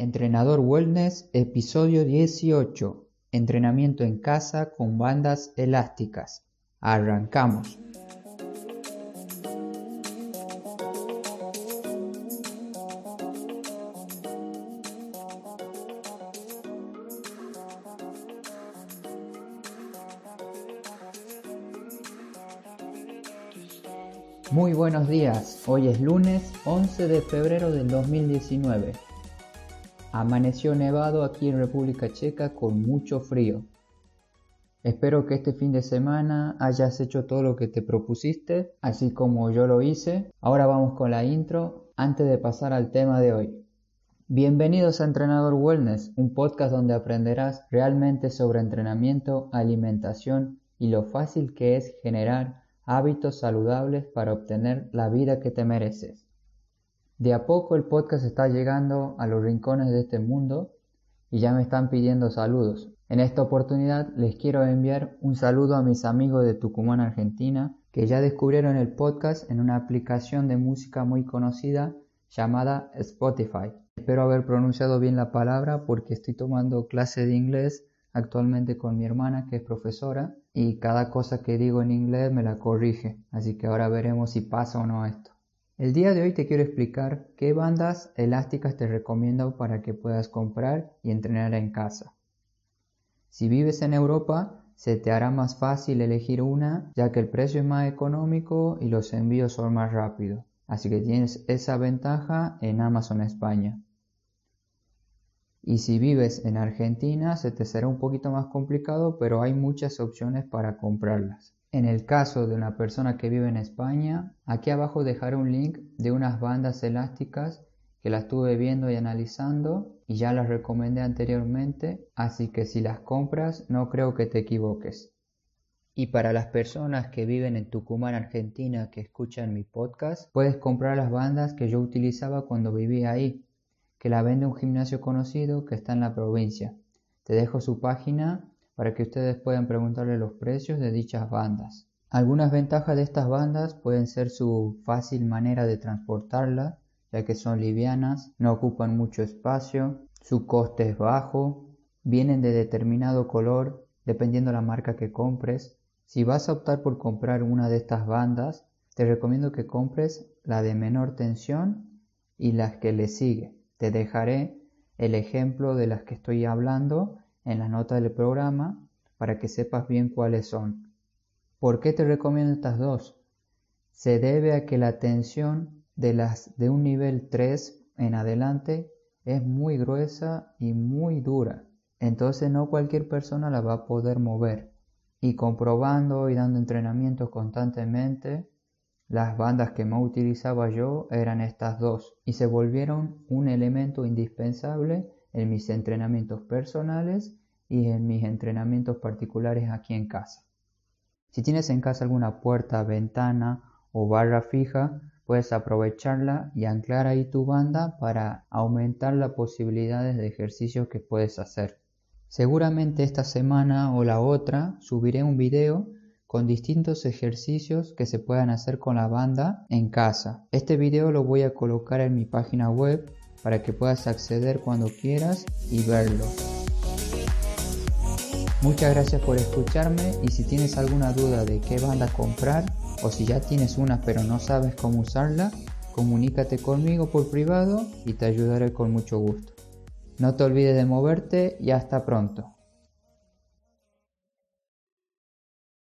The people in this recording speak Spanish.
Entrenador Wellness, episodio 18. Entrenamiento en casa con bandas elásticas. Arrancamos. Muy buenos días, hoy es lunes 11 de febrero del 2019. Amaneció nevado aquí en República Checa con mucho frío. Espero que este fin de semana hayas hecho todo lo que te propusiste, así como yo lo hice. Ahora vamos con la intro antes de pasar al tema de hoy. Bienvenidos a Entrenador Wellness, un podcast donde aprenderás realmente sobre entrenamiento, alimentación y lo fácil que es generar hábitos saludables para obtener la vida que te mereces. De a poco el podcast está llegando a los rincones de este mundo y ya me están pidiendo saludos. En esta oportunidad les quiero enviar un saludo a mis amigos de Tucumán, Argentina, que ya descubrieron el podcast en una aplicación de música muy conocida llamada Spotify. Espero haber pronunciado bien la palabra porque estoy tomando clase de inglés actualmente con mi hermana que es profesora y cada cosa que digo en inglés me la corrige, así que ahora veremos si pasa o no esto. El día de hoy te quiero explicar qué bandas elásticas te recomiendo para que puedas comprar y entrenar en casa. Si vives en Europa, se te hará más fácil elegir una, ya que el precio es más económico y los envíos son más rápidos. Así que tienes esa ventaja en Amazon España. Y si vives en Argentina se te será un poquito más complicado, pero hay muchas opciones para comprarlas. En el caso de una persona que vive en España, aquí abajo dejaré un link de unas bandas elásticas que las estuve viendo y analizando y ya las recomendé anteriormente, así que si las compras no creo que te equivoques. Y para las personas que viven en Tucumán, Argentina, que escuchan mi podcast, puedes comprar las bandas que yo utilizaba cuando vivía ahí, que la vende un gimnasio conocido que está en la provincia. Te dejo su página para que ustedes puedan preguntarle los precios de dichas bandas. Algunas ventajas de estas bandas pueden ser su fácil manera de transportarla, ya que son livianas, no ocupan mucho espacio, su coste es bajo, vienen de determinado color dependiendo la marca que compres. Si vas a optar por comprar una de estas bandas, te recomiendo que compres la de menor tensión y las que le sigue. Te dejaré el ejemplo de las que estoy hablando en la nota del programa para que sepas bien cuáles son. ¿Por qué te recomiendo estas dos? Se debe a que la tensión de las de un nivel 3 en adelante es muy gruesa y muy dura. Entonces no cualquier persona la va a poder mover. Y comprobando y dando entrenamientos constantemente, las bandas que más utilizaba yo eran estas dos y se volvieron un elemento indispensable en mis entrenamientos personales y en mis entrenamientos particulares aquí en casa. Si tienes en casa alguna puerta, ventana o barra fija, puedes aprovecharla y anclar ahí tu banda para aumentar las posibilidades de ejercicios que puedes hacer. Seguramente esta semana o la otra subiré un video con distintos ejercicios que se puedan hacer con la banda en casa. Este video lo voy a colocar en mi página web para que puedas acceder cuando quieras y verlo. Muchas gracias por escucharme y si tienes alguna duda de qué banda comprar o si ya tienes una pero no sabes cómo usarla, comunícate conmigo por privado y te ayudaré con mucho gusto. No te olvides de moverte y hasta pronto.